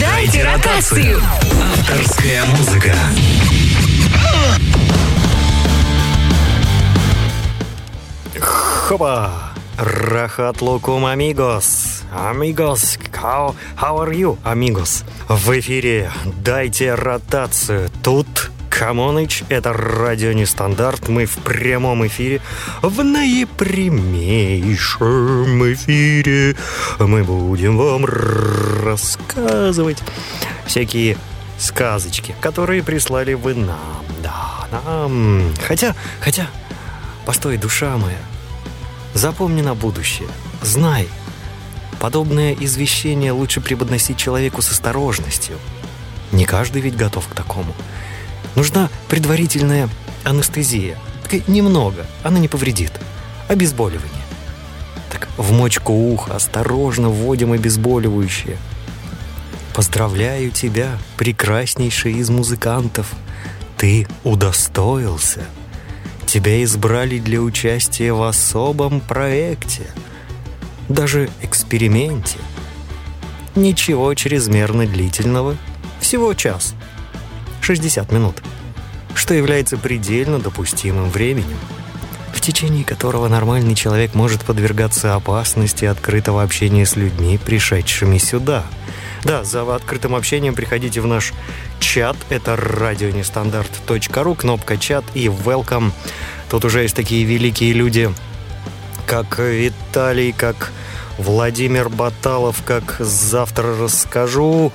Дайте ротацию. Авторская музыка. Хоба! Рахат лукум амигос. Амигос, how, how are you, амигос? В эфире «Дайте ротацию». Тут Камоныч, это радио Нестандарт. Мы в прямом эфире, в наипрямейшем эфире. Мы будем вам рассказывать всякие сказочки, которые прислали вы нам. Да, нам. Хотя, хотя, постой, душа моя, запомни на будущее. Знай, подобное извещение лучше преподносить человеку с осторожностью. Не каждый ведь готов к такому. Нужна предварительная анестезия. Такая немного, она не повредит. Обезболивание. Так в мочку уха осторожно вводим обезболивающее. Поздравляю тебя, прекраснейший из музыкантов. Ты удостоился. Тебя избрали для участия в особом проекте. Даже эксперименте. Ничего чрезмерно длительного. Всего час. 60 минут, что является предельно допустимым временем, в течение которого нормальный человек может подвергаться опасности открытого общения с людьми, пришедшими сюда. Да, за открытым общением приходите в наш чат, это радионестандарт.ру, кнопка чат и welcome. Тут уже есть такие великие люди, как Виталий, как Владимир Баталов, как завтра расскажу,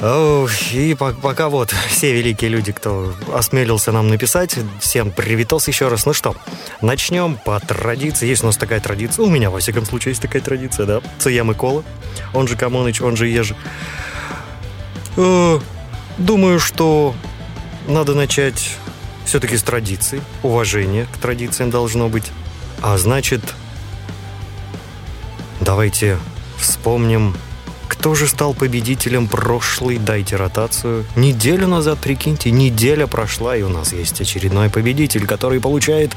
и пока вот все великие люди, кто осмелился нам написать, всем привитался еще раз. Ну что, начнем по традиции. Есть у нас такая традиция, у меня, во всяком случае, есть такая традиция, да. Цеям и Кола, он же Камоныч, он же Ежи. Э, думаю, что надо начать все-таки с традиций. Уважение к традициям должно быть. А значит, давайте вспомним кто же стал победителем прошлой «Дайте ротацию»? Неделю назад, прикиньте, неделя прошла, и у нас есть очередной победитель, который получает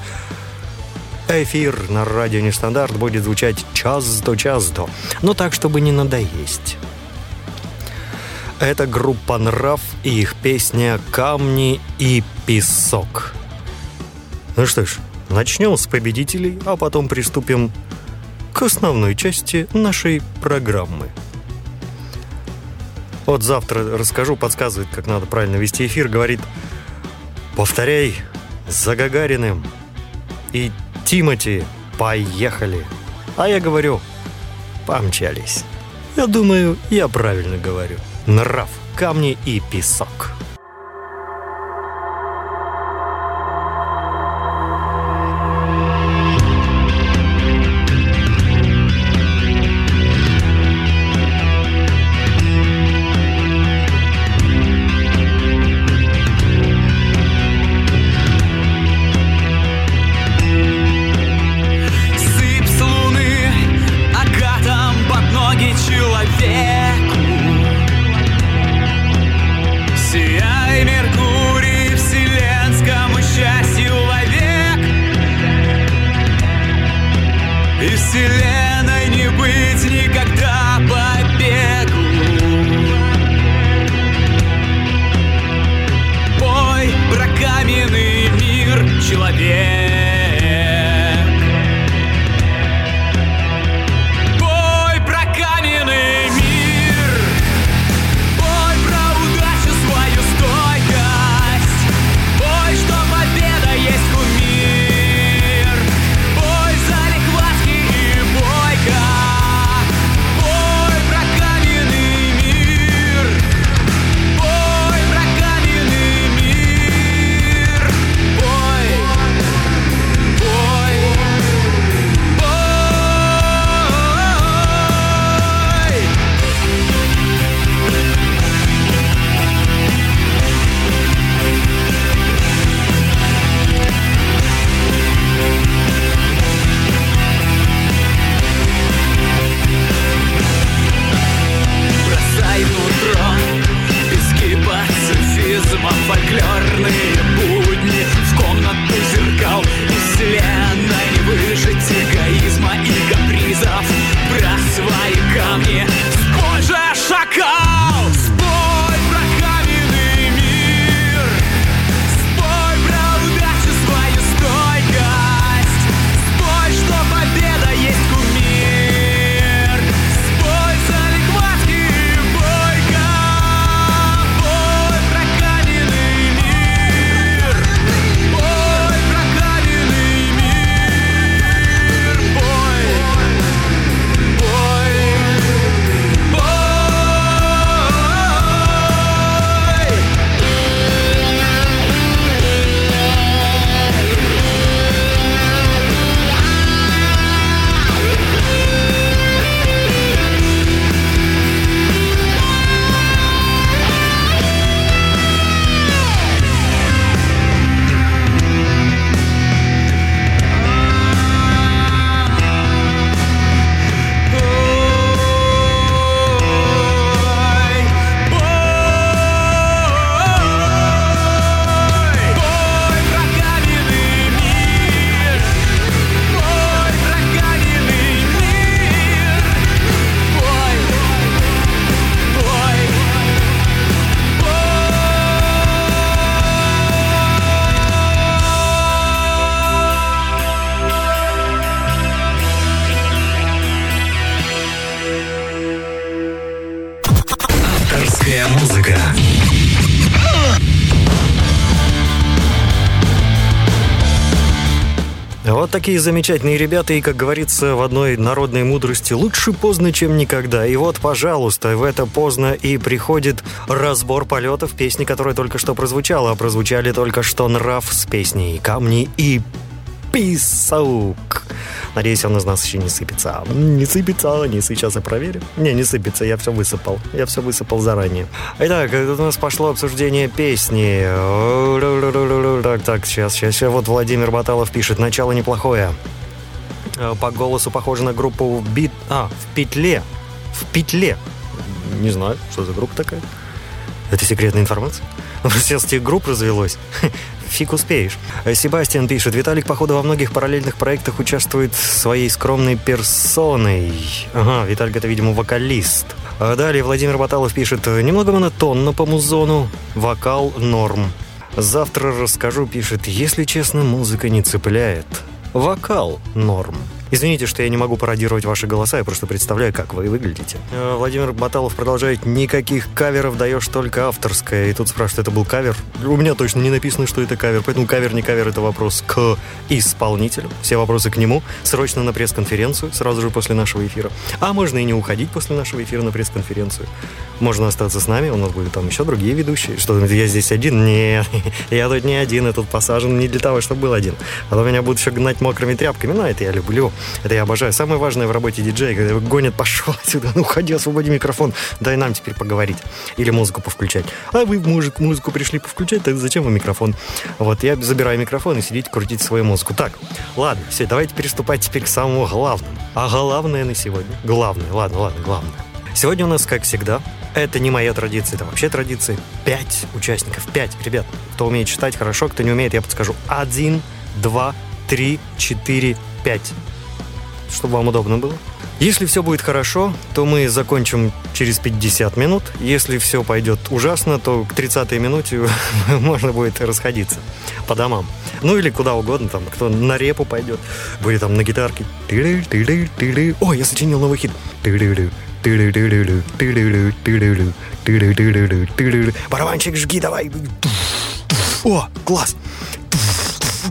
эфир на радио Нестандарт будет звучать час до час до. Но так, чтобы не надоесть. Это группа «Нрав» и их песня «Камни и песок». Ну что ж, начнем с победителей, а потом приступим к основной части нашей программы. Вот завтра расскажу, подсказывает, как надо правильно вести эфир. Говорит, повторяй за Гагариным и Тимати, поехали. А я говорю, помчались. Я думаю, я правильно говорю. Нрав, камни и песок. веселее такие замечательные ребята, и, как говорится в одной народной мудрости, лучше поздно, чем никогда. И вот, пожалуйста, в это поздно и приходит разбор полетов песни, которая только что прозвучала. А прозвучали только что нрав с песней «Камни и писаук». Надеюсь, он из нас еще не сыпется. Не сыпется, не сейчас я проверю. Не, не сыпется, я все высыпал. Я все высыпал заранее. Итак, у нас пошло обсуждение песни. Так, так, сейчас, сейчас, сейчас. Вот Владимир Баталов пишет. Начало неплохое. Э, по голосу похоже на группу в бит... А, в петле. В петле. Не знаю, что за группа такая. Это секретная информация? Сейчас этих групп развелось. Фиг успеешь. Себастьян пишет, Виталик, походу, во многих параллельных проектах участвует своей скромной персоной. Ага, Виталик это, видимо, вокалист. А далее Владимир Баталов пишет, немного монотонно по музону, вокал норм. Завтра расскажу, пишет, если честно, музыка не цепляет. Вокал норм. Извините, что я не могу пародировать ваши голоса, я просто представляю, как вы выглядите. Э, Владимир Баталов продолжает. Никаких каверов даешь, только авторское. И тут спрашивает, это был кавер? У меня точно не написано, что это кавер, поэтому кавер, не кавер, это вопрос к исполнителю. Все вопросы к нему. Срочно на пресс-конференцию, сразу же после нашего эфира. А можно и не уходить после нашего эфира на пресс-конференцию. Можно остаться с нами, у нас будут там еще другие ведущие. Что, я здесь один? Нет, я тут не один, я тут посажен не для того, чтобы был один. А то меня будут еще гнать мокрыми тряпками, но это я люблю. Это я обожаю. Самое важное в работе диджея, когда его гонят, пошел отсюда, ну уходи, освободи микрофон, дай нам теперь поговорить. Или музыку повключать. А вы мужик, музыку пришли повключать, тогда зачем вам микрофон? Вот, я забираю микрофон и сидите крутить свою музыку. Так, ладно, все, давайте переступать теперь к самому главному. А главное на сегодня, главное, ладно, ладно, главное. Сегодня у нас, как всегда, это не моя традиция, это вообще традиция. Пять участников, пять. Ребят, кто умеет читать хорошо, кто не умеет, я подскажу. Один, два, три, четыре, пять чтобы вам удобно было. Если все будет хорошо, то мы закончим через 50 минут. Если все пойдет ужасно, то к 30-й минуте можно будет расходиться по домам. Ну или куда угодно, там, кто на репу пойдет, будет там на гитарке. О, я сочинил новый хит. Барабанчик жги, давай. О, класс.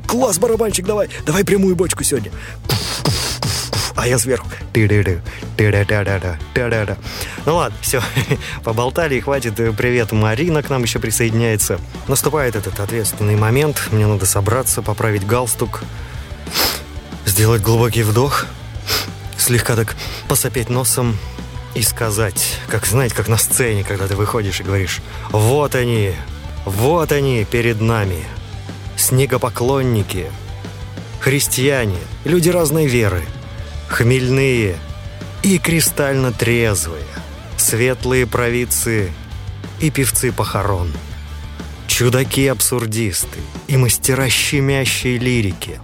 Класс, барабанчик, давай. Давай прямую бочку сегодня а я сверху. Ну ладно, все, поболтали и хватит. Привет, Марина к нам еще присоединяется. Наступает этот ответственный момент. Мне надо собраться, поправить галстук, сделать глубокий вдох, слегка так посопеть носом и сказать, как, знаете, как на сцене, когда ты выходишь и говоришь, вот они, вот они перед нами, снегопоклонники, христиане, люди разной веры – хмельные и кристально трезвые, светлые провидцы и певцы похорон, чудаки-абсурдисты и мастера щемящей лирики,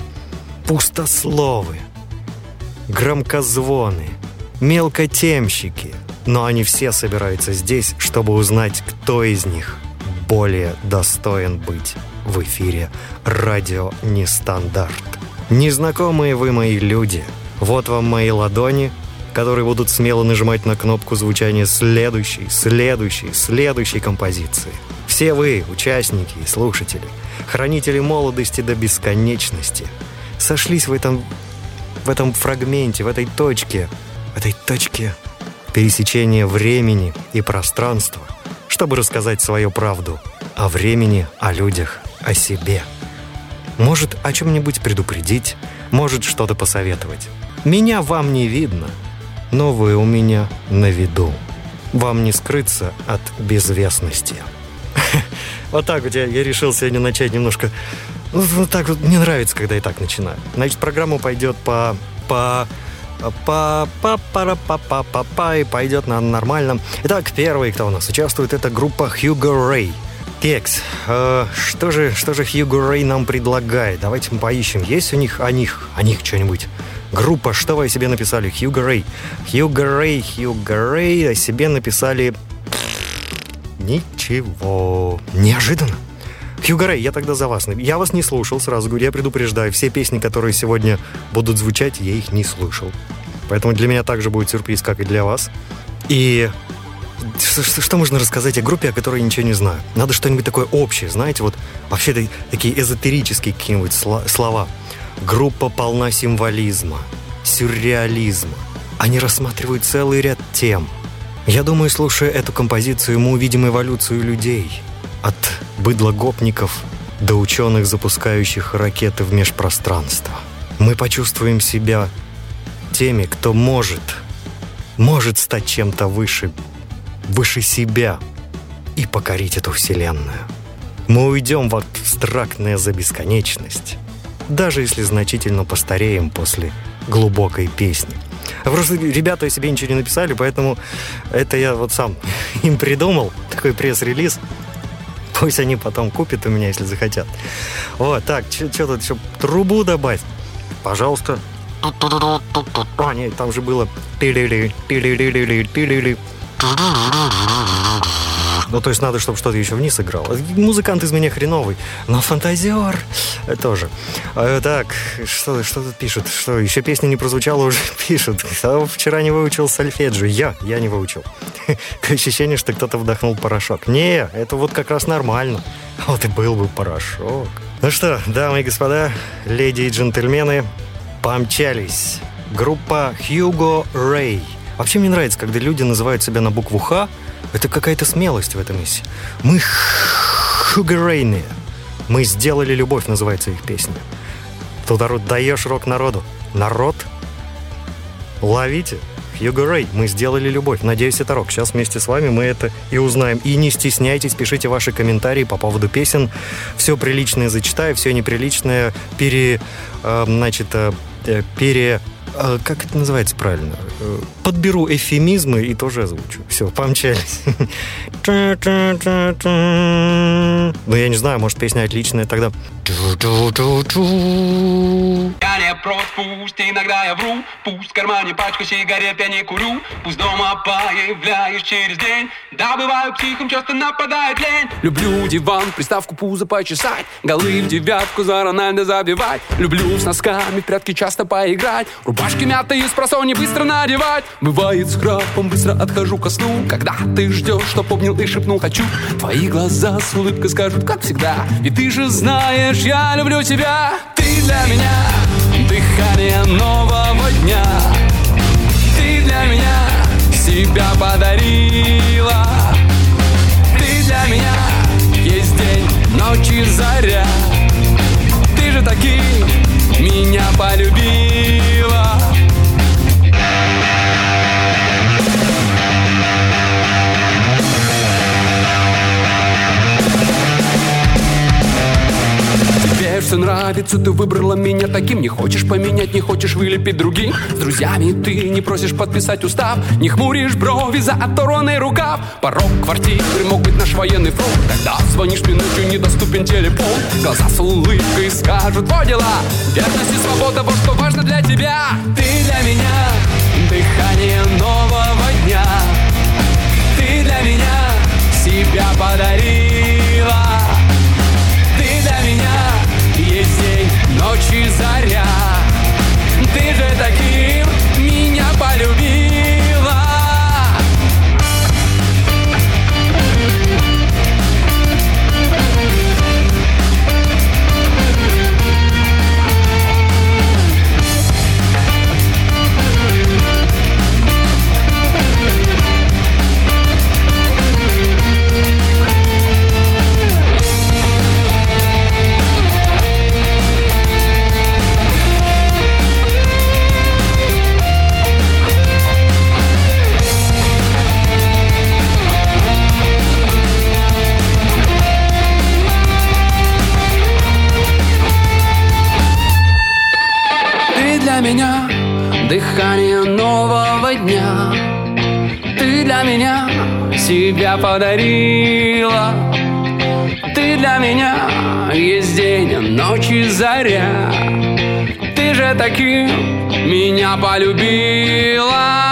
пустословы, громкозвоны, мелкотемщики, но они все собираются здесь, чтобы узнать, кто из них более достоин быть в эфире «Радио Нестандарт». Незнакомые вы мои люди – вот вам мои ладони, которые будут смело нажимать на кнопку звучания следующей, следующей, следующей композиции. Все вы, участники и слушатели, хранители молодости до бесконечности, сошлись в этом, в этом фрагменте, в этой точке, в этой точке пересечения времени и пространства, чтобы рассказать свою правду о времени, о людях, о себе. Может, о чем-нибудь предупредить, может, что-то посоветовать. Меня вам не видно, но вы у меня на виду. Вам не скрыться от безвестности. Вот так вот я, я решил сегодня начать немножко... Ну, так вот мне нравится, когда я так начинаю. Значит, программа пойдет по... по па па пара па па па па и пойдет на нормальном. Итак, первый, кто у нас участвует, это группа Hugo Ray. Текс, э, что же, что же Хьюго Рэй нам предлагает? Давайте мы поищем. Есть у них о них, о них что-нибудь? Группа, что вы о себе написали? Хьюго Рэй. Хьюго Рэй, Хьюго Рэй о себе написали... Ничего. Неожиданно. Хьюго Рэй, я тогда за вас. Я вас не слушал, сразу говорю, я предупреждаю. Все песни, которые сегодня будут звучать, я их не слышал. Поэтому для меня также будет сюрприз, как и для вас. И что, что, можно рассказать о группе, о которой я ничего не знаю? Надо что-нибудь такое общее, знаете, вот вообще такие эзотерические какие-нибудь слова. Группа полна символизма, сюрреализма. Они рассматривают целый ряд тем. Я думаю, слушая эту композицию, мы увидим эволюцию людей. От быдлогопников до ученых, запускающих ракеты в межпространство. Мы почувствуем себя теми, кто может, может стать чем-то выше, выше себя и покорить эту вселенную. Мы уйдем в абстрактное за бесконечность, даже если значительно постареем после глубокой песни. Просто ребята себе ничего не написали, поэтому это я вот сам им придумал, такой пресс-релиз. Пусть они потом купят у меня, если захотят. Вот, так, что тут еще? Трубу добавить? Пожалуйста. А, нет, там же было... Ну, то есть надо, чтобы что-то еще вниз играло. Музыкант из меня хреновый, но фантазер тоже. А, так, что, что тут пишут? Что, еще песня не прозвучала, уже пишут. Кто вчера не выучил сольфеджио? Я, я не выучил. Ощущение, что кто-то вдохнул порошок. Не, это вот как раз нормально. Вот и был бы порошок. Ну что, дамы и господа, леди и джентльмены, помчались. Группа Hugo Ray. Вообще мне нравится, когда люди называют себя на букву «Х», это какая-то смелость в этом миссии. Мы Хугарейные. Мы сделали любовь, называется их песня. Тут орут, даешь рок народу. Народ? Ловите. Хьюго Рэй, мы сделали любовь. Надеюсь, это рок. Сейчас вместе с вами мы это и узнаем. И не стесняйтесь, пишите ваши комментарии по поводу песен. Все приличное зачитаю, все неприличное пере... Э, значит, э, пере а, как это называется правильно? Подберу эфемизмы и тоже озвучу. Все, помчались. Ну, я не знаю, может, песня отличная тогда. Я не прочь, пусть иногда я вру. Пусть в кармане пачка сигарет я не курю. Пусть дома появляюсь через день. Да, бываю психом, часто нападает лень. Люблю диван, приставку пузо почесать. Голы в девятку за Рональдо забивать. Люблю с носками в прятки часто поиграть. Рубашки мятые с просони быстро надевать. Бывает с храпом, быстро отхожу ко сну. Когда ты ждешь, что помнил и шепнул хочу Твои глаза с улыбкой скажут, как всегда Ведь ты же знаешь, я люблю тебя? Ты для меня дыхание нового дня. Ты для меня себя подарила. Ты для меня есть день, ночь и заря. Ты же таки меня полюбила все нравится, ты выбрала меня таким. Не хочешь поменять, не хочешь вылепить другим. С друзьями ты не просишь подписать устав. Не хмуришь брови за оторванный рукав. Порог квартиры мог быть наш военный фронт. Когда звонишь мне ночью, недоступен телефон. Глаза с улыбкой скажут, во дела. Верность и свобода, вот что важно для тебя. Ты для меня дыхание нового дня. Ты для меня себя подарила день, ночь и заря. Ты же таким меня полюбила меня дыхание нового дня. Ты для меня себя подарила. Ты для меня есть день, ночь и заря. Ты же таким меня полюбила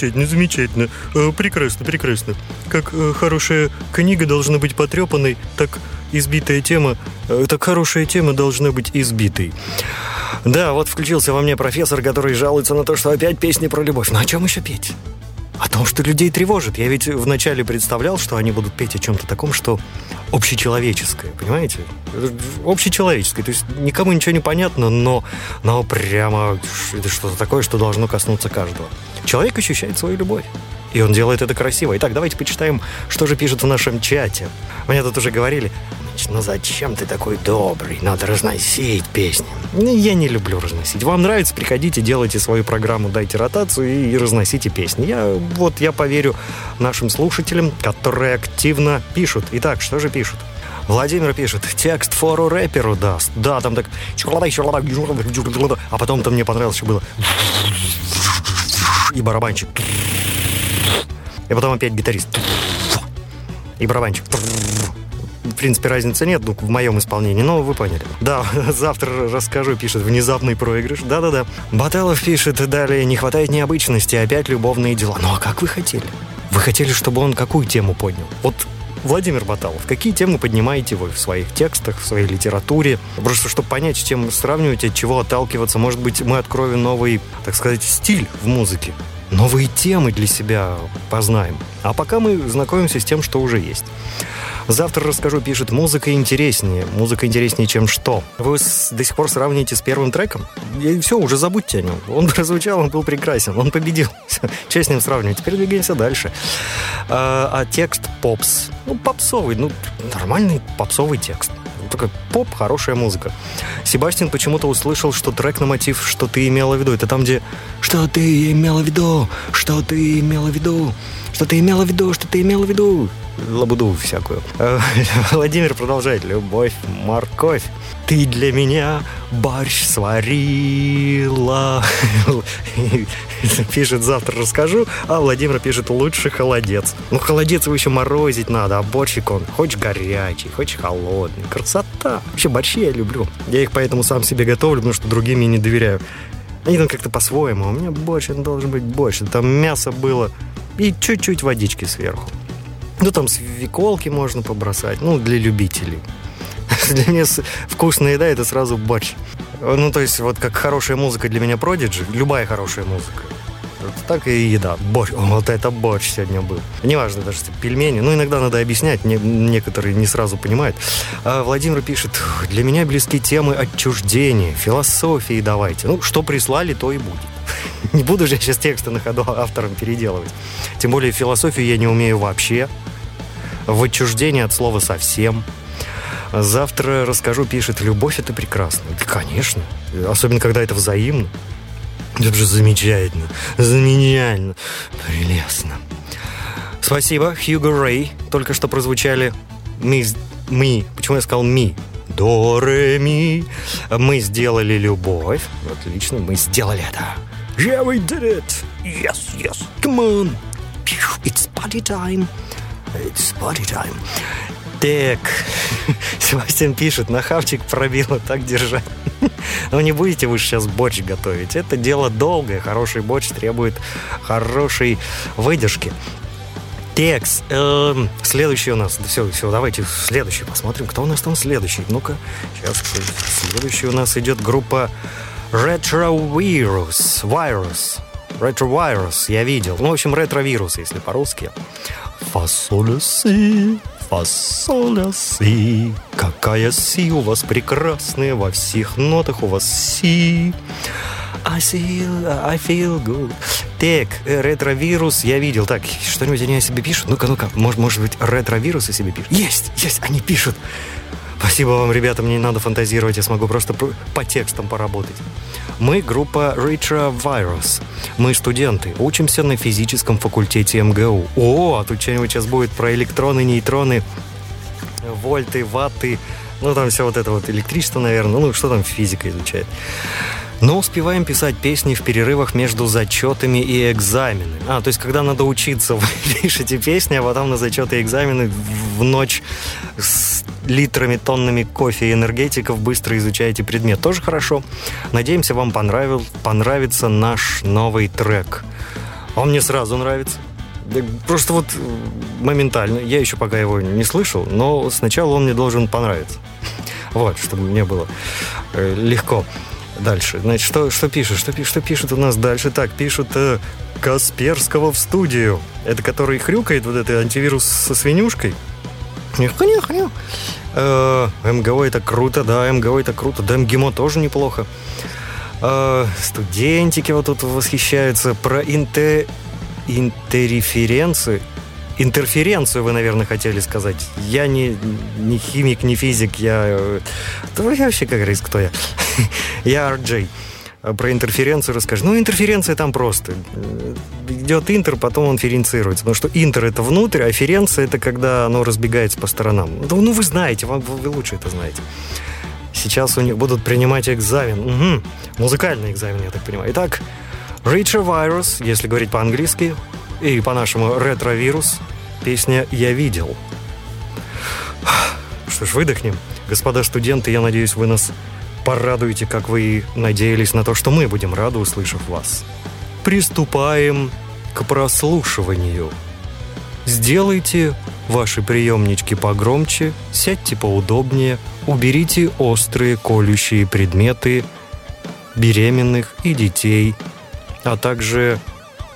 Замечательно, замечательно. Э, Прекрасно, прекрасно. Как э, хорошая книга должна быть потрепанной, так избитая тема, э, так хорошая тема должна быть избитой. Да, вот включился во мне профессор, который жалуется на то, что опять песни про любовь. Ну о чем еще петь? О том, что людей тревожит. Я ведь вначале представлял, что они будут петь о чем-то таком, что общечеловеческое, понимаете? Это Общечеловеческое. То есть никому ничего не понятно, но, но прямо это что-то такое, что должно коснуться каждого. Человек ощущает свою любовь. И он делает это красиво. Итак, давайте почитаем, что же пишут в нашем чате. Мне тут уже говорили, «Мич, ну зачем ты такой добрый? Надо разносить песни. Ну, Я не люблю разносить. Вам нравится, приходите, делайте свою программу, дайте ротацию и, и разносите песни. Я, вот я поверю нашим слушателям, которые активно пишут. Итак, что же пишут? Владимир пишет, текст фору рэперу даст. Да, там так... А потом-то мне понравилось, что было... И барабанчик. И потом опять гитарист. И барабанчик. В принципе, разницы нет, ну, в моем исполнении, но вы поняли. Да, завтра расскажу, пишет, внезапный проигрыш. Да-да-да. Баталов пишет, далее, не хватает необычности, опять любовные дела. Ну, а как вы хотели? Вы хотели, чтобы он какую тему поднял? Вот Владимир Баталов, какие темы поднимаете вы в своих текстах, в своей литературе? Просто чтобы понять, с чем сравнивать, от чего отталкиваться, может быть, мы откроем новый, так сказать, стиль в музыке. Новые темы для себя познаем. А пока мы знакомимся с тем, что уже есть. Завтра расскажу, пишет, музыка интереснее. Музыка интереснее, чем что? Вы до сих пор сравниваете с первым треком? И все, уже забудьте о нем. Он прозвучал, он был прекрасен, он победил. Что с ним сравнивать? Теперь двигаемся дальше. А, а текст попс. Ну, попсовый, ну, нормальный попсовый текст. Такой поп, хорошая музыка. Себастьян почему-то услышал, что трек на мотив «Что ты имела в виду». Это там, где «Что ты имела в виду? Что ты имела в виду? Что ты имела в виду? Что ты имела в виду?» Лабуду всякую. Э, Владимир продолжает. «Любовь, морковь, ты для меня борщ сварила». Пишет «Завтра расскажу», а Владимир пишет «Лучше холодец». Ну, холодец его еще морозить надо, а борщик он хоть горячий, хоть холодный. Красота. Вообще борщи я люблю. Я их поэтому сам себе готовлю, потому что другим я не доверяю. Они там как-то по-своему. А у меня он должен быть борщ. Там мясо было и чуть-чуть водички сверху. Ну, там свеколки можно побросать. Ну, для любителей. Для меня вкусная еда – это сразу борщ. Ну, то есть, вот как хорошая музыка для меня Продиджи, любая хорошая музыка. Вот так и еда. Борщ. Вот это борщ сегодня был. Неважно даже, что пельмени. Ну, иногда надо объяснять, не- некоторые не сразу понимают. А Владимир пишет, для меня близки темы отчуждения, философии давайте. Ну, что прислали, то и будет. Не буду же я сейчас тексты на ходу автором переделывать. Тем более философию я не умею вообще. В отчуждении от слова совсем. Завтра расскажу, пишет, любовь это прекрасно. Да, конечно. Особенно, когда это взаимно. Это же замечательно. Замечательно. Прелестно. Спасибо, Хьюго Рэй. Только что прозвучали мы, мы. Почему я сказал ми? До, ре, ми. Мы сделали любовь. Отлично, мы сделали это. Yeah, we did it. Yes, yes. Come on. It's party time. It's party time. Так, Себастьян пишет, на хавчик пробило, так держать. Ну не будете вы сейчас борщ готовить. Это дело долгое. Хороший борщ требует хорошей выдержки. Текст. Эм, следующий у нас. Все, все, давайте следующий посмотрим. Кто у нас там следующий? Ну-ка, сейчас. Следующий у нас идет группа Retrovirus. Virus. Retrovirus, я видел. Ну, в общем, ретровирус, если по-русски. Фасоля си, фасоля си. Какая си у вас прекрасная, во всех нотах у вас си. I feel, I feel good. Так, э, ретровирус я видел. Так, что-нибудь они о себе пишут? Ну-ка, ну-ка, может, может быть, ретровирус о себе пишут? Есть, есть, они пишут. Спасибо вам, ребята, мне не надо фантазировать, я смогу просто по текстам поработать. Мы группа Retrovirus. Мы студенты, учимся на физическом факультете МГУ. О, а тут что-нибудь сейчас будет про электроны, нейтроны, вольты, ватты, ну там все вот это вот электричество, наверное, ну что там физика изучает. Но успеваем писать песни в перерывах между зачетами и экзаменами. А, то есть, когда надо учиться, вы пишете песни, а потом на зачеты и экзамены в ночь с литрами, тоннами кофе и энергетиков быстро изучаете предмет. Тоже хорошо. Надеемся, вам понравил, понравится наш новый трек. Он мне сразу нравится. Просто вот моментально. Я еще пока его не слышал, но сначала он мне должен понравиться. Вот, чтобы мне было э, легко дальше. Значит, что, что пишут? Что, что пишут у нас дальше? Так, пишут э, Касперского в студию. Это который хрюкает, вот это антивирус со свинюшкой. Хрю. Э, МГО это круто, да, МГО это круто. Да, МГИМО тоже неплохо. Э, студентики вот тут восхищаются. Про инте... интерференции интерференцию вы, наверное, хотели сказать. Я не, не химик, не физик, я... Э, да вообще, как говорится, кто я? я RJ. Про интерференцию расскажу. Ну, интерференция там просто. Идет интер, потом он ференцируется. Потому что интер это внутрь, а ференция это когда оно разбегается по сторонам. Ну, ну вы знаете, вы, вы лучше это знаете. Сейчас у них будут принимать экзамен. Угу. Музыкальный экзамен, я так понимаю. Итак, Richer Virus, если говорить по-английски, и по-нашему ретровирус, песня «Я видел». Что ж, выдохнем. Господа студенты, я надеюсь, вы нас порадуете, как вы надеялись на то, что мы будем рады, услышав вас. Приступаем к прослушиванию. Сделайте ваши приемнички погромче, сядьте поудобнее, уберите острые колющие предметы беременных и детей, а также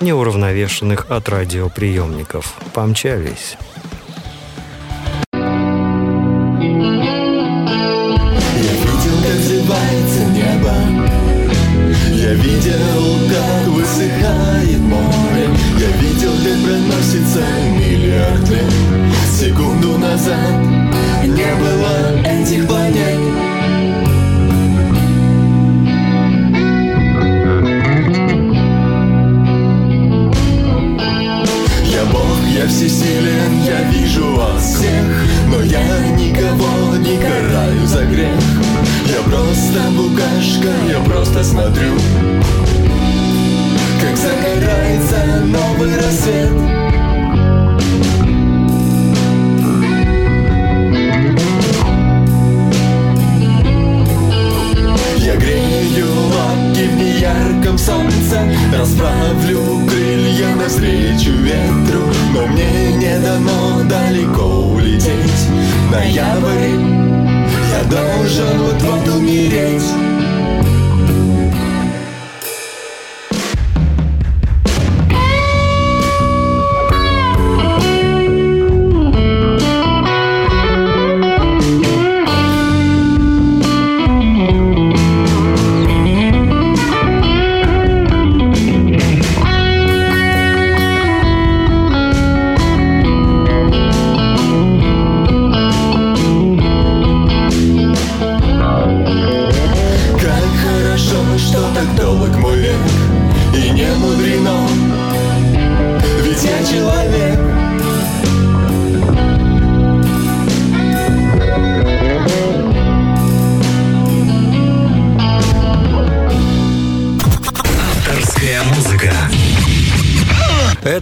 неуравновешенных от радиоприемников. Помчались.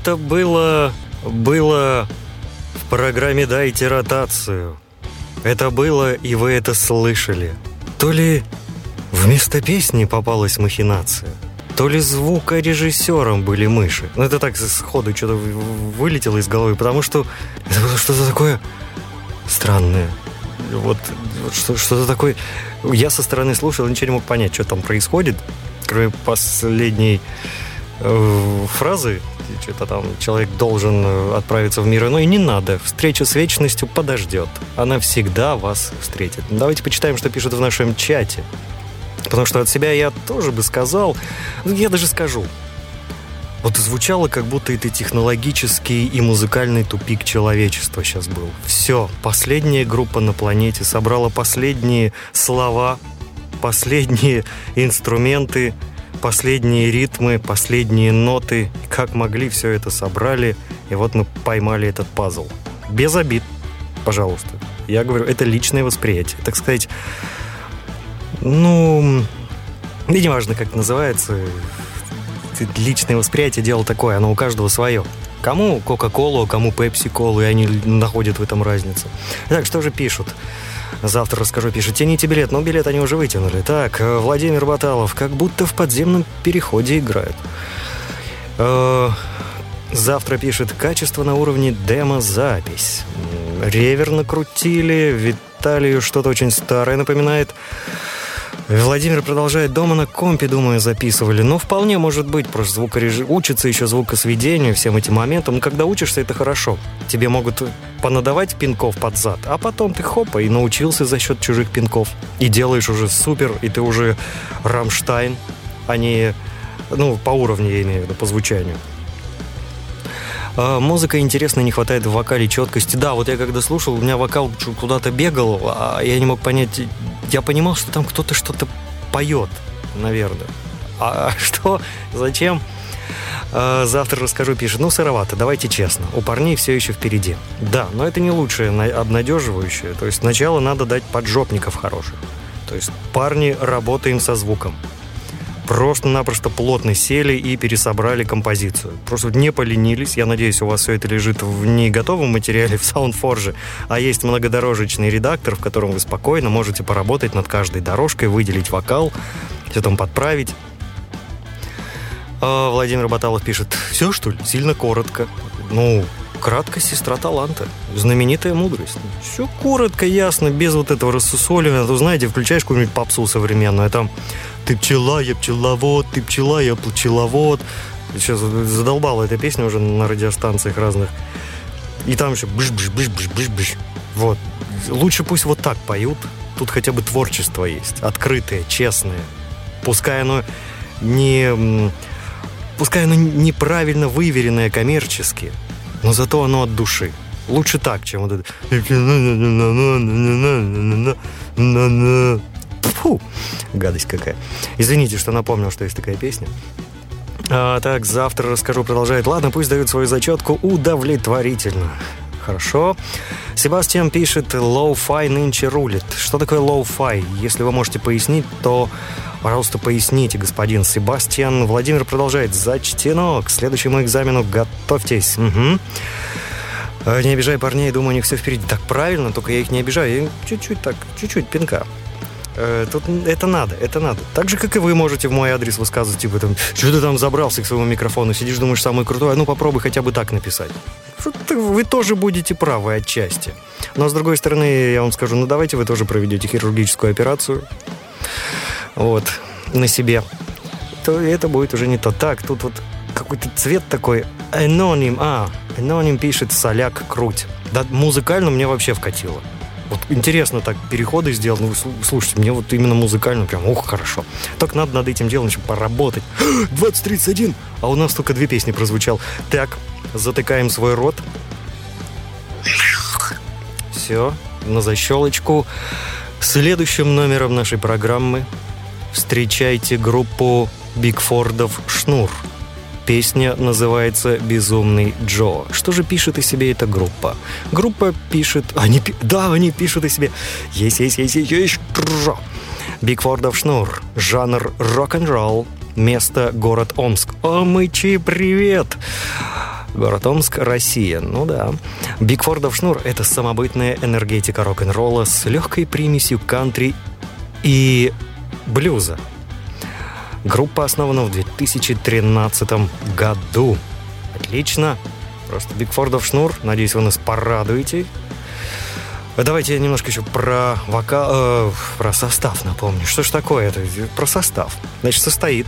Это было... было в программе «Дайте ротацию». Это было, и вы это слышали. То ли вместо песни попалась махинация, то ли звукорежиссером были мыши. Ну, это так сходу что-то вылетело из головы, потому что это было что-то такое странное. Вот, вот что-то такое... Я со стороны слушал, ничего не мог понять, что там происходит, кроме последней э, фразы что-то там человек должен э, отправиться в мир иной. Не надо. Встреча с вечностью подождет. Она всегда вас встретит. Давайте почитаем, что пишут в нашем чате. Потому что от себя я тоже бы сказал, ну, я даже скажу. Вот звучало, как будто это технологический и музыкальный тупик человечества сейчас был. Все, последняя группа на планете собрала последние слова, последние инструменты, последние ритмы, последние ноты, как могли все это собрали, и вот мы поймали этот пазл. Без обид, пожалуйста. Я говорю, это личное восприятие. Так сказать, ну, Да неважно, как это называется. Личное восприятие дело такое, оно у каждого свое. Кому Кока-Колу, а кому Пепси-Колу, и они находят в этом разницу. Так, что же пишут? Завтра расскажу, пишет. Тяните билет, но билет они уже вытянули. Так, э, Владимир Баталов, как будто в подземном переходе играют. Э, завтра пишет, качество на уровне демо-запись. Ревер накрутили, Виталию что-то очень старое напоминает. Владимир продолжает дома на компе, думаю, записывали. Но вполне может быть, просто звукорежим... Учится еще звукосведению, всем этим моментам. Когда учишься, это хорошо. Тебе могут понадавать пинков под зад, а потом ты хопа и научился за счет чужих пинков. И делаешь уже супер, и ты уже Рамштайн, а не... Ну, по уровню, я имею в виду, по звучанию. А, музыка интересная, не хватает в вокале четкости. Да, вот я когда слушал, у меня вокал куда-то бегал, а я не мог понять. Я понимал, что там кто-то что-то поет, наверное. А что? Зачем? А, завтра расскажу, пишет. Ну, сыровато, давайте честно. У парней все еще впереди. Да, но это не лучшее обнадеживающее. То есть сначала надо дать поджопников хороших. То есть парни, работаем со звуком просто-напросто плотно сели и пересобрали композицию. Просто не поленились. Я надеюсь, у вас все это лежит в не готовом материале в SoundForge, а есть многодорожечный редактор, в котором вы спокойно можете поработать над каждой дорожкой, выделить вокал, все там подправить. А Владимир Баталов пишет, все что ли? Сильно коротко. Ну, краткость сестра таланта. Знаменитая мудрость. Все коротко, ясно, без вот этого рассусоливания. То, знаете, включаешь какую-нибудь попсу современную, а там ты пчела, я пчеловод, ты пчела, я пчеловод. Сейчас задолбала эта песня уже на радиостанциях разных. И там еще бш-бш-бш-бш-бш-бш. Вот. Лучше пусть вот так поют. Тут хотя бы творчество есть. Открытое, честное. Пускай оно не... Пускай оно неправильно выверенное коммерчески, но зато оно от души. Лучше так, чем вот это... Фу, гадость какая. Извините, что напомнил, что есть такая песня. А, так, завтра расскажу, продолжает. Ладно, пусть дают свою зачетку удовлетворительно. Хорошо. Себастьян пишет, low-fi нынче рулит. Что такое low-fi? Если вы можете пояснить, то, пожалуйста, поясните, господин Себастьян. Владимир продолжает. Зачтено. К следующему экзамену готовьтесь. Угу. Не обижай парней, думаю, у них все впереди. Так правильно, только я их не обижаю. Чуть-чуть так, чуть-чуть пинка. Э, тут это надо, это надо. Так же, как и вы можете в мой адрес высказывать, типа, там, что ты там забрался к своему микрофону, сидишь, думаешь, самый крутой, а ну попробуй хотя бы так написать. Вы тоже будете правы отчасти. Но, с другой стороны, я вам скажу, ну давайте вы тоже проведете хирургическую операцию. Вот, на себе. То это будет уже не то. Так, тут вот какой-то цвет такой. Аноним. А, аноним пишет соляк круть. Да, музыкально мне вообще вкатило. Вот интересно так переходы сделал. Ну, слушайте, мне вот именно музыкально прям, ух, хорошо. Так надо над этим делом еще поработать. 2031! А у нас только две песни прозвучал. Так, затыкаем свой рот. Все, на защелочку. Следующим номером нашей программы встречайте группу Бигфордов «Шнур». Песня называется «Безумный Джо». Что же пишет о себе эта группа? Группа пишет... Они, да, они пишут о себе... Есть, есть, есть, есть, есть. Бикфордов Шнур. Жанр рок-н-ролл. Место город Омск. Омичи, привет! Город Омск, Россия. Ну да. Бикфордов Шнур — это самобытная энергетика рок-н-ролла с легкой примесью кантри и блюза. Группа основана в 2013 году. Отлично. Просто Бикфордов шнур. Надеюсь, вы нас порадуете. Давайте я немножко еще про вокал, э, про состав напомню. Что ж такое это? Про состав. Значит, состоит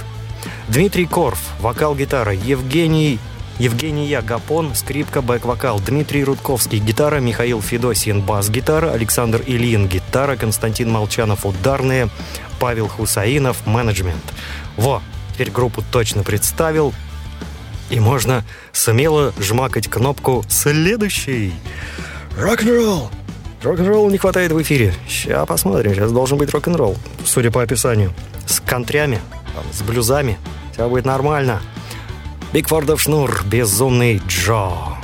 Дмитрий Корф, вокал, гитара, Евгений Евгений Гапон, скрипка, бэк-вокал, Дмитрий Рудковский, гитара, Михаил Федосин, бас-гитара, Александр Ильин, гитара, Константин Молчанов, ударные, Павел Хусаинов, менеджмент. Во, теперь группу точно представил. И можно смело жмакать кнопку «Следующий». Рок-н-ролл! Рок-н-ролл не хватает в эфире. Сейчас посмотрим, сейчас должен быть рок-н-ролл. Судя по описанию. С контрями, с блюзами. Все будет нормально. Бигфордов шнур, безумный Джо.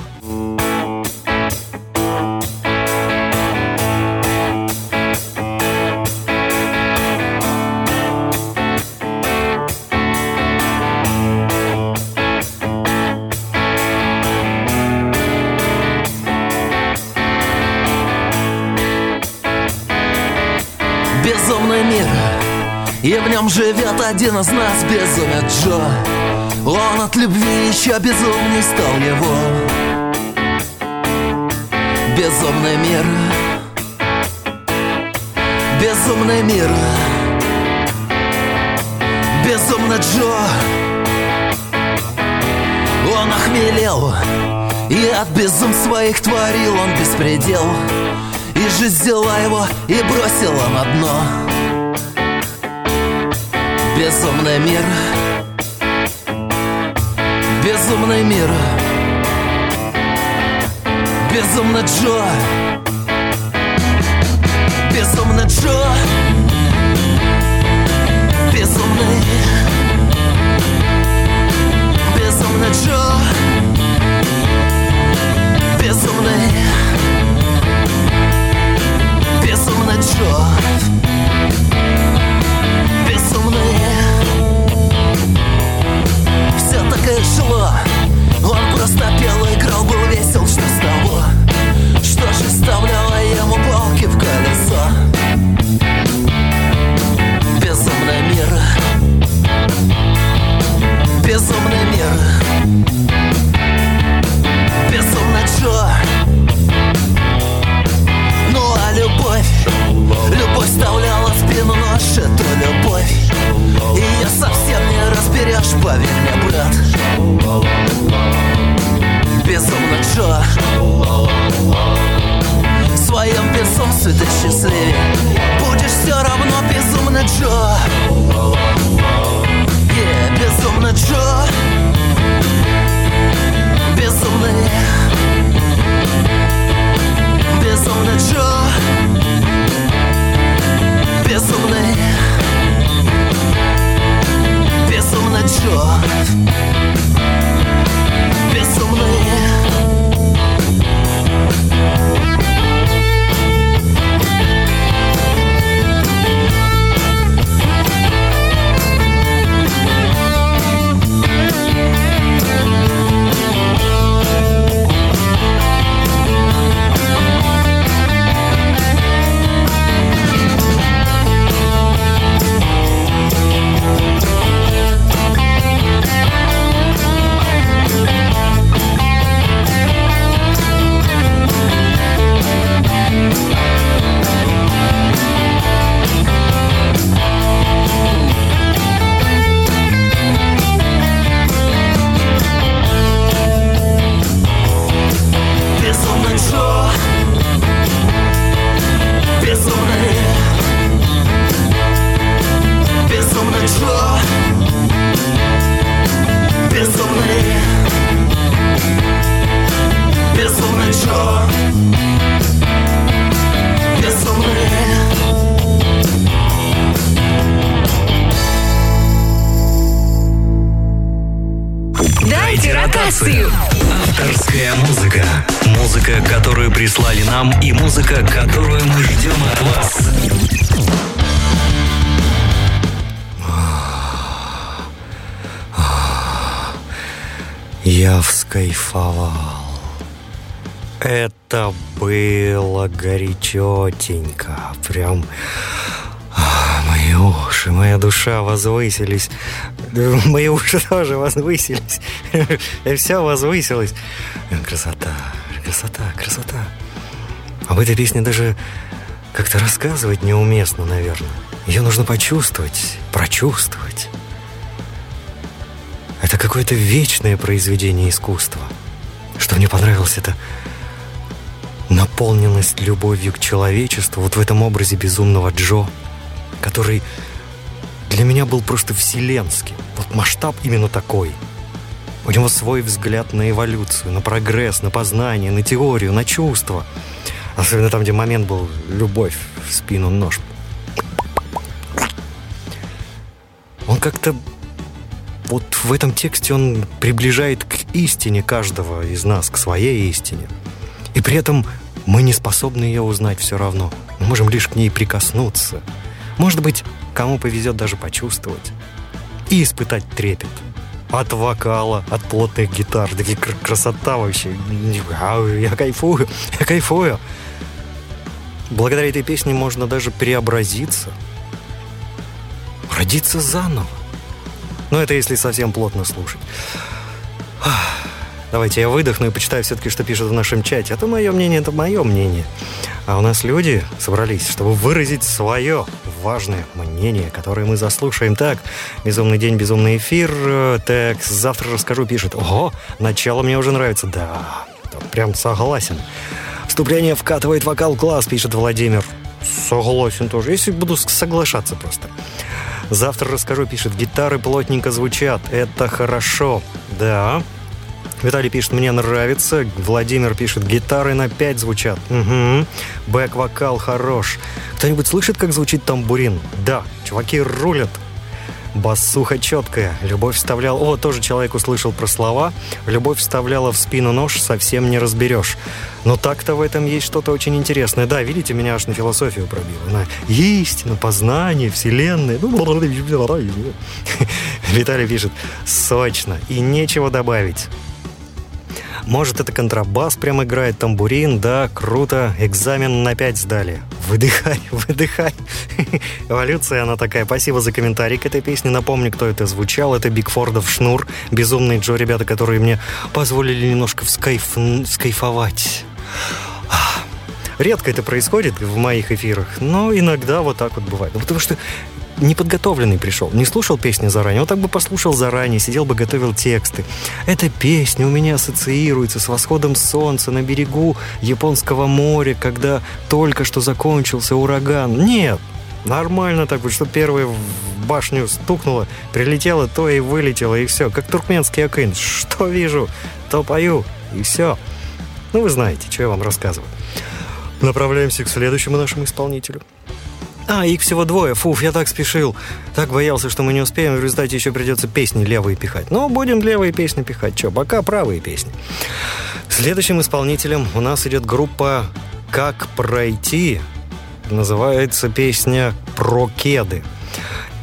Нем живет один из нас, безумен Джо. Он от любви еще безумней стал его. Безумный мир. Безумный мир. Безумный Джо. Он охмелел И от безум своих творил он беспредел. И жизнь взяла его и бросила на дно Безумный мир. Безумный мир. Безумный Джо. Безумный Джо. Безумный. Безумный Джо. Безумный. Безумный Джо и шло Он просто пел и играл, был весел, что с того? Что же вставляло ему палки в колесо? Безумный мир. Безумный мир. Безумный Джо. Ну а любовь? Любовь вставляла спину нож Эту любовь. Ее совсем не разберешь, поверь мне, брат Безумный Джо. В своем безумстве ты счастливее. Будешь все равно безумный Джо. Yeah, безумный Джо. Безумный Безумный Джо. Безумный Безумный Джо душа возвысились. Мои уши тоже возвысились. И все возвысилось. Красота, красота, красота. Об этой песне даже как-то рассказывать неуместно, наверное. Ее нужно почувствовать, прочувствовать. Это какое-то вечное произведение искусства. Что мне понравилось, это наполненность любовью к человечеству вот в этом образе безумного Джо, который для меня был просто вселенский. Вот масштаб именно такой. У него свой взгляд на эволюцию, на прогресс, на познание, на теорию, на чувства. Особенно там, где момент был любовь в спину нож. Он как-то вот в этом тексте он приближает к истине каждого из нас, к своей истине. И при этом мы не способны ее узнать все равно. Мы можем лишь к ней прикоснуться. Может быть, кому повезет даже почувствовать. И испытать трепет. От вокала, от плотных гитар. Такие кр- красота вообще. Я кайфую, я кайфую. Благодаря этой песне можно даже преобразиться. родиться заново. Но это если совсем плотно слушать. Давайте я выдохну и почитаю все-таки, что пишут в нашем чате. А то мое мнение, это мое мнение. А у нас люди собрались, чтобы выразить свое важное мнение, которое мы заслушаем. Так, безумный день, безумный эфир. Так, завтра расскажу, пишет. Ого, начало мне уже нравится. Да, прям согласен. Вступление вкатывает вокал класс, пишет Владимир. Согласен тоже. Если буду соглашаться просто. Завтра расскажу, пишет. Гитары плотненько звучат. Это хорошо. Да. Виталий пишет, мне нравится. Владимир пишет, гитары на 5 звучат. Угу. Бэк-вокал хорош. Кто-нибудь слышит, как звучит тамбурин? Да, чуваки рулят. Басуха четкая. Любовь вставляла... О, тоже человек услышал про слова. Любовь вставляла в спину нож, совсем не разберешь. Но так-то в этом есть что-то очень интересное. Да, видите, меня аж на философию пробило. На истину, познание, вселенная. Виталий пишет, сочно. И нечего добавить. Может, это контрабас прям играет, тамбурин, да, круто, экзамен на 5 сдали. Выдыхай, выдыхай. Эволюция, она такая. Спасибо за комментарий к этой песне. Напомню, кто это звучал. Это Бигфордов Шнур, безумный Джо, ребята, которые мне позволили немножко вскайф... скайфовать. Редко это происходит в моих эфирах, но иногда вот так вот бывает. Ну, потому что неподготовленный пришел, не слушал песни заранее, он так бы послушал заранее, сидел бы, готовил тексты. Эта песня у меня ассоциируется с восходом солнца на берегу Японского моря, когда только что закончился ураган. Нет, Нормально так вот, что первый в башню стукнуло, прилетело, то и вылетело, и все. Как туркменский акын. Что вижу, то пою, и все. Ну, вы знаете, что я вам рассказываю. Направляемся к следующему нашему исполнителю. А, их всего двое. Фуф, я так спешил. Так боялся, что мы не успеем. В результате еще придется песни левые пихать. Но будем левые песни пихать. Че, пока правые песни. Следующим исполнителем у нас идет группа «Как пройти». Называется песня «Про кеды».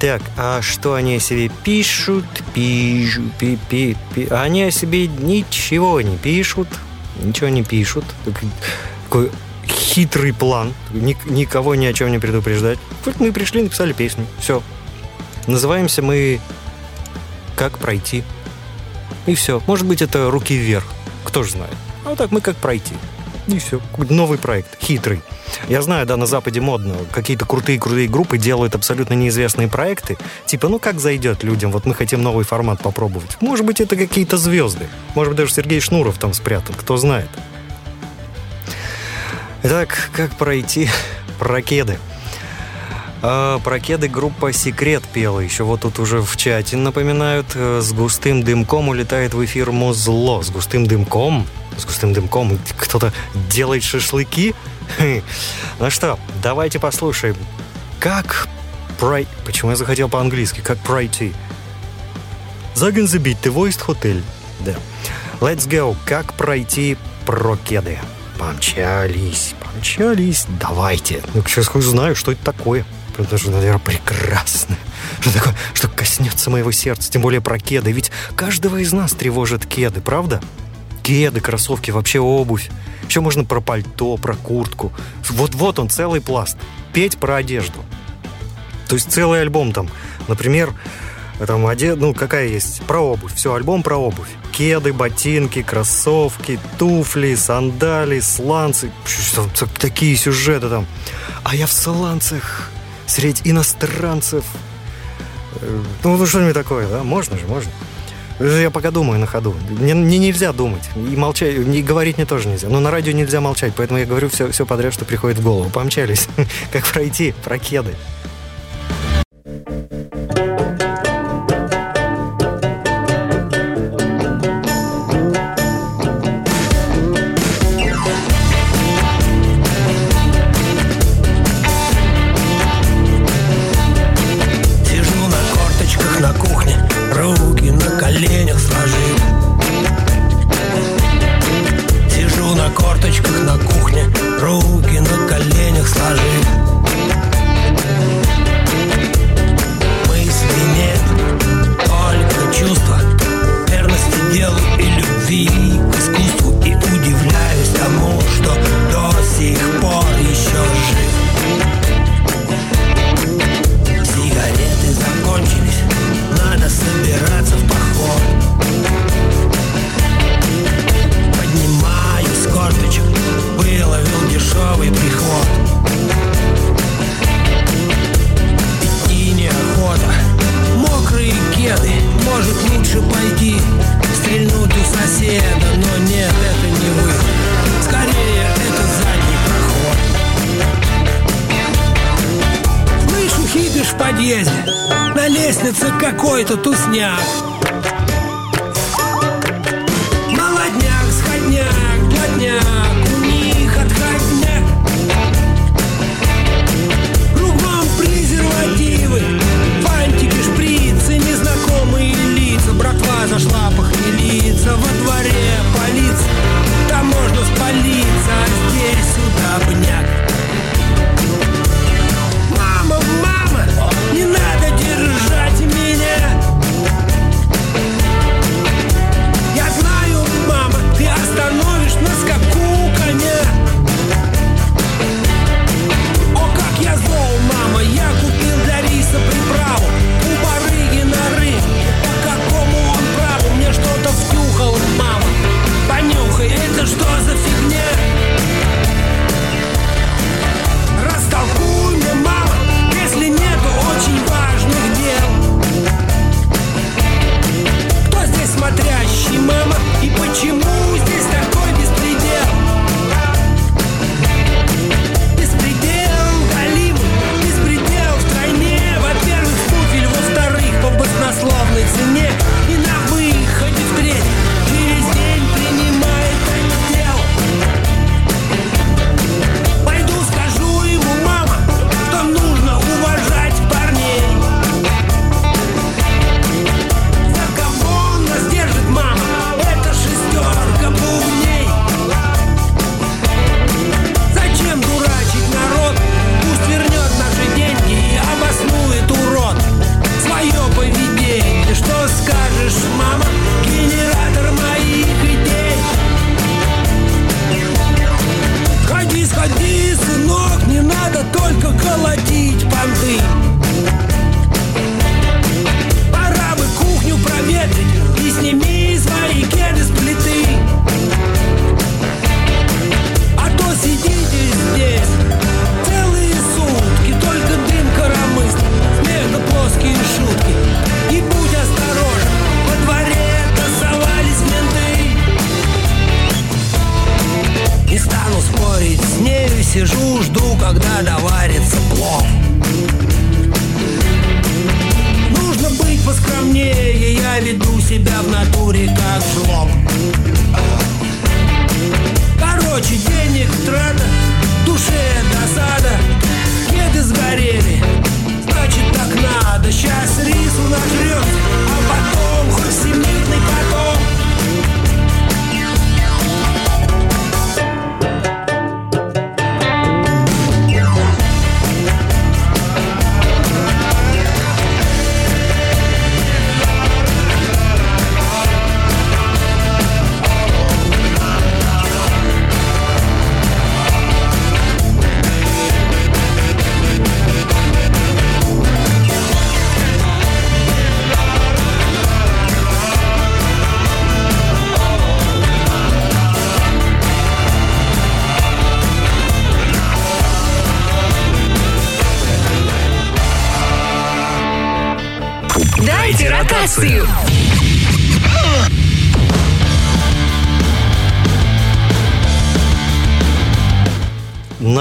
Так, а что они о себе пишут? Пишут, пи, пи, пи. Они о себе ничего не пишут. Ничего не пишут. Такой хитрый план, ник- никого ни о чем не предупреждать. Вот мы пришли, написали песню, все. Называемся мы «Как пройти». И все. Может быть, это «Руки вверх», кто же знает. А вот так мы «Как пройти». И все. Новый проект, хитрый. Я знаю, да, на Западе модно. Какие-то крутые-крутые группы делают абсолютно неизвестные проекты. Типа, ну как зайдет людям? Вот мы хотим новый формат попробовать. Может быть, это какие-то звезды. Может быть, даже Сергей Шнуров там спрятан. Кто знает. Итак, как пройти прокеды? А, прокеды группа «Секрет» пела. Еще вот тут уже в чате напоминают. Э, с густым дымком улетает в эфир музло. С густым дымком? С густым дымком кто-то делает шашлыки? Ну что, давайте послушаем. Как пройти... Почему я захотел по-английски? Как пройти? Заген забить, ты воист хотель. Да. Let's go. Как пройти прокеды? Помчались, помчались. Давайте. Ну, сейчас знаю, что это такое. Это же, наверное, прекрасно. Что такое, что коснется моего сердца, тем более про кеды. Ведь каждого из нас тревожат кеды, правда? Кеды, кроссовки, вообще обувь. Еще можно про пальто, про куртку. Вот-вот он, целый пласт. Петь про одежду. То есть целый альбом там. Например, там одежда, ну какая есть, про обувь. Все, альбом про обувь. Кеды, ботинки, кроссовки, туфли, сандали, сланцы. Такие сюжеты там. А я в сланцах среди иностранцев. Э, ну, ну что-нибудь такое, да? Можно же, можно. Я пока думаю на ходу. Мне, мне нельзя думать. И молчать, и говорить мне тоже нельзя. Но на радио нельзя молчать, поэтому я говорю все, все подряд, что приходит в голову. Помчались. как пройти? Про кеды.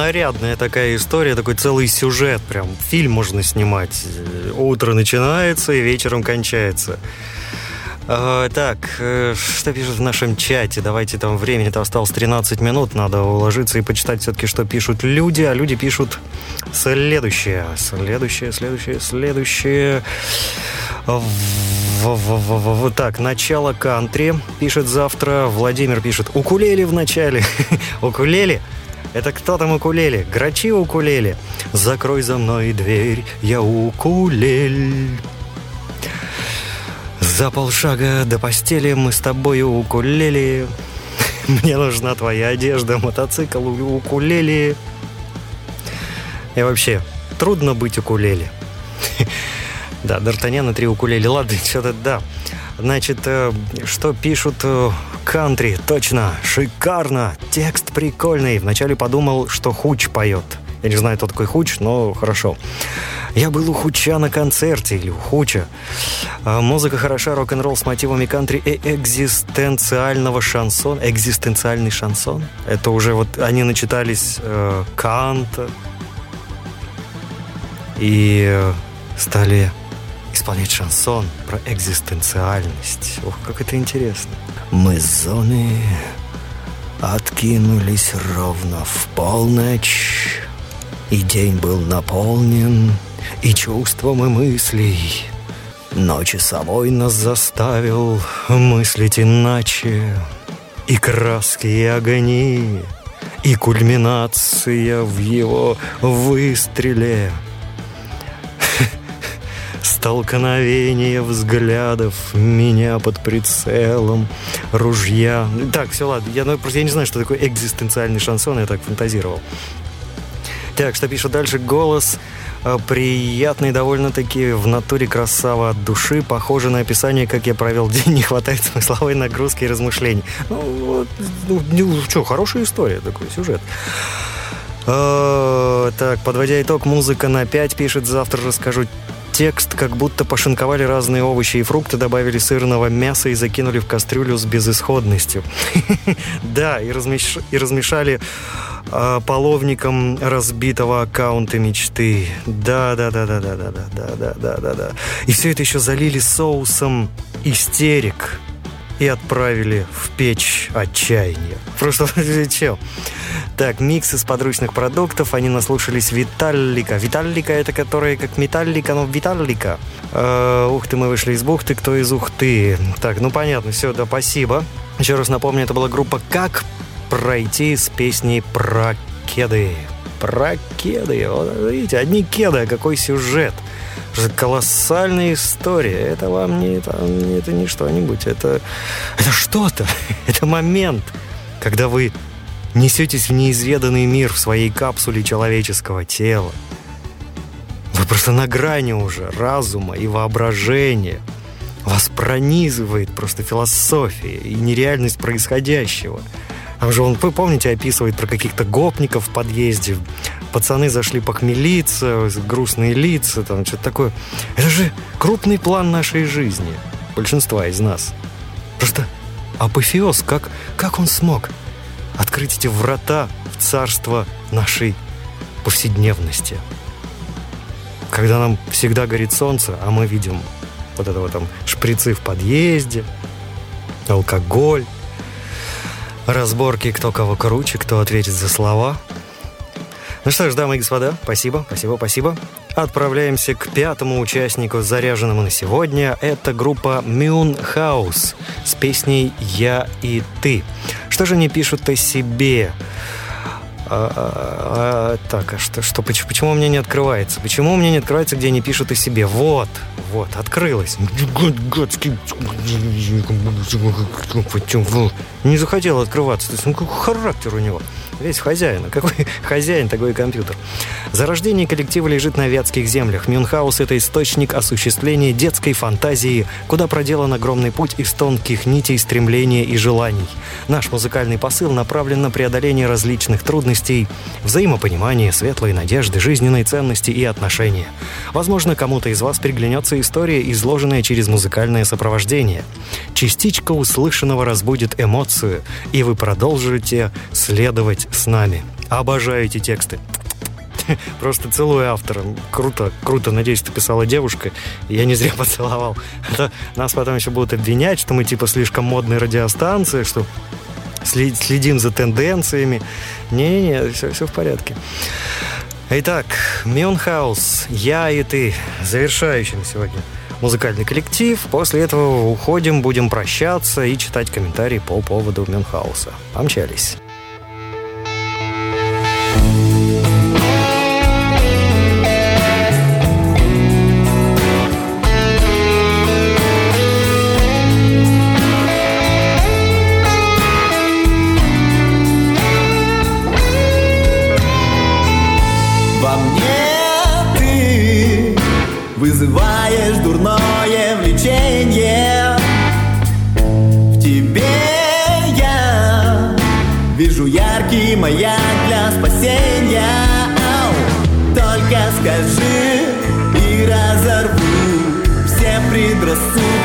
Нарядная такая история, такой целый сюжет, прям фильм можно снимать. Утро начинается и вечером кончается. А, так, э, что пишут в нашем чате? Давайте там времени-то осталось 13 минут, надо уложиться и почитать все-таки, что пишут люди, а люди пишут следующее, следующее, следующее, следующее. Вот так, начало кантри, пишет завтра. Владимир пишет, укулеле в начале. Укулеле? Это кто там укулеле? Грачи укулеле. Закрой за мной дверь, я укулель. За полшага до постели мы с тобою укулеле. Мне нужна твоя одежда, мотоцикл, укулеле. И вообще, трудно быть укулеле. Да, Д'Артаньян и три укулеле. Ладно, что-то да. Значит, э, что пишут э, кантри? Точно, шикарно. Текст прикольный. Вначале подумал, что Хуч поет. Я не знаю, кто такой Хуч, но хорошо. Я был у Хуча на концерте, или у Хуча. А, музыка хороша, рок-н-ролл с мотивами кантри и экзистенциального шансон. Экзистенциальный шансон. Это уже вот они начитались э, Канта и э, стали исполнять шансон про экзистенциальность. Ох, как это интересно. Мы с зоны откинулись ровно в полночь, и день был наполнен и чувством, и мыслей. Но часовой нас заставил мыслить иначе, и краски, и огни, и кульминация в его выстреле — Столкновение взглядов меня под прицелом ружья. Так, все, ладно. Я, ну, просто я не знаю, что такое экзистенциальный шансон, я так фантазировал. Так, что пишет дальше? Голос э, приятный довольно-таки, в натуре красава от души, похоже на описание, как я провел день, не хватает смысловой нагрузки и размышлений. Ну, вот, ну, ну что, хорошая история, такой сюжет. О, так, подводя итог, музыка на 5 пишет, завтра расскажу текст, как будто пошинковали разные овощи и фрукты, добавили сырного мяса и закинули в кастрюлю с безысходностью. Да, и размешали а, половником разбитого аккаунта мечты. Да, да, да, да, да, да, да, да, да, да, да, да. И все это еще залили соусом истерик и отправили в печь отчаяния. Просто чел. Так, микс из подручных продуктов. Они наслушались Виталлика. Виталлика это которая как металлика, но Виталлика. Э, ух ты, мы вышли из бухты. Кто из ухты? Так, ну понятно, все, да, спасибо. Еще раз напомню, это была группа «Как пройти» с песней про кеды. Про кеды. Вот, видите, одни кеды, а какой сюжет же колоссальная история. Это вам не, это, это не что-нибудь. Это, это что-то. Это момент, когда вы несетесь в неизведанный мир в своей капсуле человеческого тела. Вы просто на грани уже разума и воображения. Вас пронизывает просто философия и нереальность происходящего. Там же он, вы помните, описывает про каких-то гопников в подъезде. Пацаны зашли похмелиться, грустные лица, там что-то такое. Это же крупный план нашей жизни. Большинства из нас. Просто апофеоз, как, как он смог открыть эти врата в царство нашей повседневности. Когда нам всегда горит солнце, а мы видим вот этого там шприцы в подъезде, алкоголь, разборки, кто кого круче, кто ответит за слова. Ну что ж, дамы и господа, спасибо, спасибо, спасибо. Отправляемся к пятому участнику, заряженному на сегодня. Это группа House с песней «Я и ты». Что же они пишут о себе? А, а, а, так, а что, что, почему, почему у меня не открывается? Почему у меня не открывается, где они пишут о себе? Вот, вот, открылось. Не захотел открываться. То есть, ну, какой характер у него? Весь хозяин. А какой хозяин, такой компьютер. Зарождение коллектива лежит на вятских землях. Мюнхгаус — это источник осуществления детской фантазии, куда проделан огромный путь из тонких нитей стремления и желаний. Наш музыкальный посыл направлен на преодоление различных трудностей, взаимопонимание, светлые надежды, жизненные ценности и отношения. Возможно, кому-то из вас приглянется история, изложенная через музыкальное сопровождение. Частичка услышанного разбудит эмоцию, и вы продолжите следовать с нами. Обожаю эти тексты. Просто целую автора. Круто, круто. Надеюсь, ты писала девушка. Я не зря поцеловал. А нас потом еще будут обвинять, что мы типа слишком модная радиостанция, что следим за тенденциями. Не-не-не, все, все в порядке. Итак, Мюнхгаус, я и ты, завершающим сегодня музыкальный коллектив. После этого уходим, будем прощаться и читать комментарии по поводу Мюнхгауса. Помчались.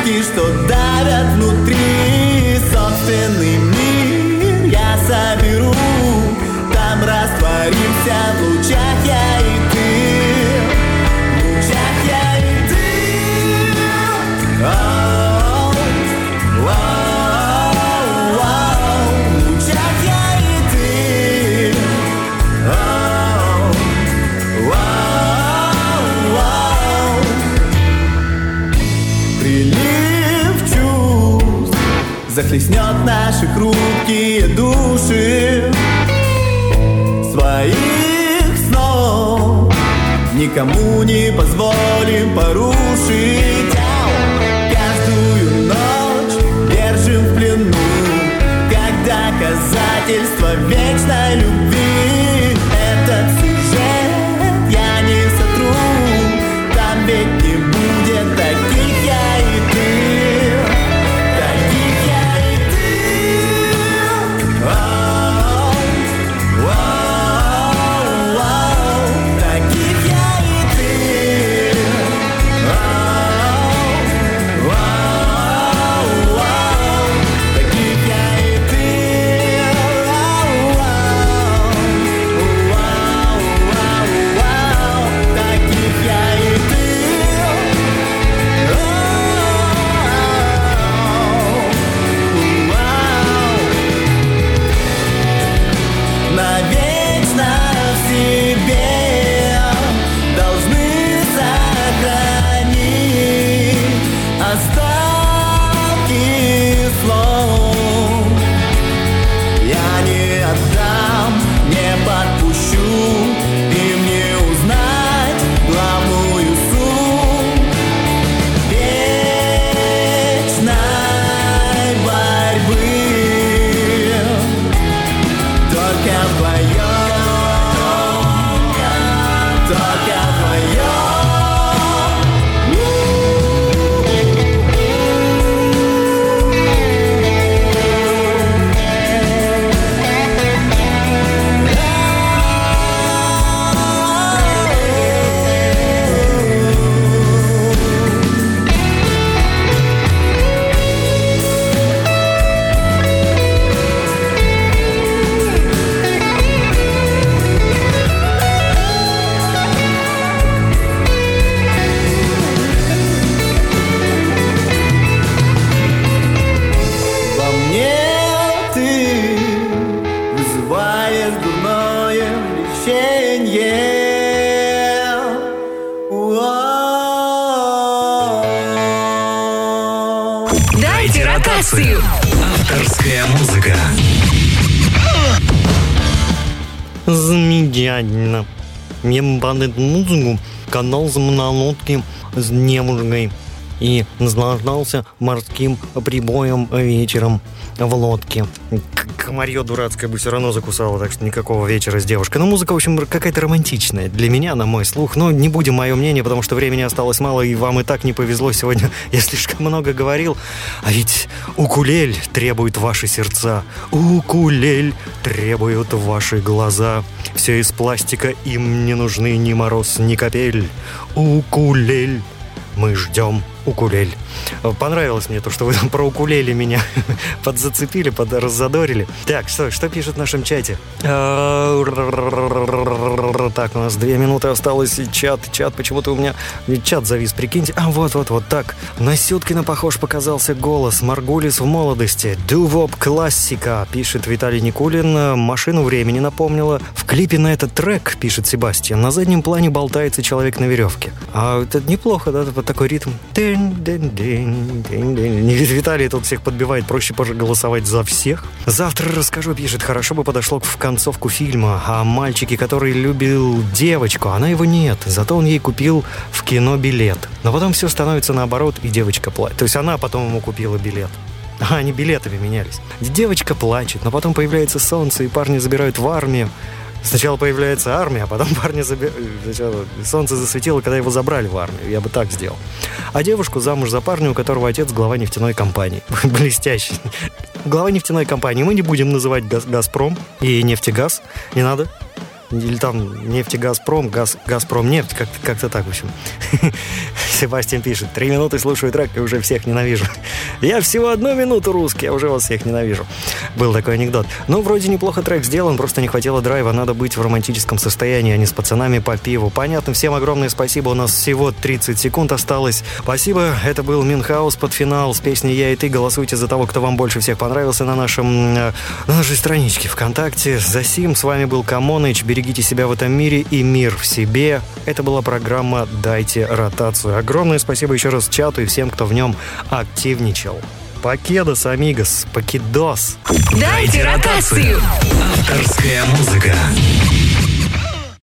Предрассудки, что давят внутри Собственный захлестнет наши хрупкие души Своих снов Никому не позволим порушить Эту музыку катался на лодке с девушкой и наслаждался морским прибоем вечером в лодке. Комарье дурацкое бы все равно закусало, так что никакого вечера с девушкой. Но музыка, в общем, какая-то романтичная для меня, на мой слух. Но не будем мое мнение, потому что времени осталось мало, и вам и так не повезло сегодня. Я слишком много говорил. А ведь укулель требует ваши сердца. Укулель требуют ваши глаза. Все из пластика, им не нужны ни мороз, ни капель. Укулель. Мы ждем укулель. Понравилось мне то, что вы там про укулеле меня подзацепили, подраззадорили. Так, что, что пишет в нашем чате? Так, у нас две минуты осталось, и чат, чат, почему-то у меня чат завис, прикиньте. А, вот-вот-вот, так. На Сюткина похож показался голос. Маргулис в молодости. Дувоп классика, пишет Виталий Никулин. Машину времени напомнила. В клипе на этот трек, пишет Себастьян, на заднем плане болтается человек на веревке. А это неплохо, да, вот такой ритм. Не Виталий тут всех подбивает, проще голосовать за всех. Завтра расскажу, пишет, хорошо бы подошло в концовку фильма о мальчике, который любил девочку, а она его нет. Зато он ей купил в кино билет. Но потом все становится наоборот, и девочка платит. То есть она потом ему купила билет. А, они билетами менялись. Девочка плачет, но потом появляется солнце, и парни забирают в армию. Сначала появляется армия, а потом парня заби... Сначала солнце засветило, когда его забрали в армию. Я бы так сделал. А девушку замуж за парня, у которого отец глава нефтяной компании. Блестящий. Глава нефтяной компании. Мы не будем называть Газ- «Газпром» и «Нефтегаз». Не надо. Или там нефтегазпром, газ, Газпром нефть, как- как-то так, в общем. Себастьян пишет, три минуты слушаю трек и уже всех ненавижу. Я всего одну минуту русский, а уже вас всех ненавижу. Был такой анекдот. Ну, вроде неплохо трек сделан, просто не хватило драйва, надо быть в романтическом состоянии, а не с пацанами по пиву. Понятно, всем огромное спасибо, у нас всего 30 секунд осталось. Спасибо, это был Минхаус под финал с песней «Я и ты». Голосуйте за того, кто вам больше всех понравился на нашем, э, на нашей страничке ВКонтакте. За сим с вами был Камоныч. Берегите себя в этом мире и мир в себе. Это была программа «Дайте ротацию». Огромное спасибо еще раз чату и всем, кто в нем активничал. Покедос, амигос, покидос. Дайте ротацию. Авторская музыка.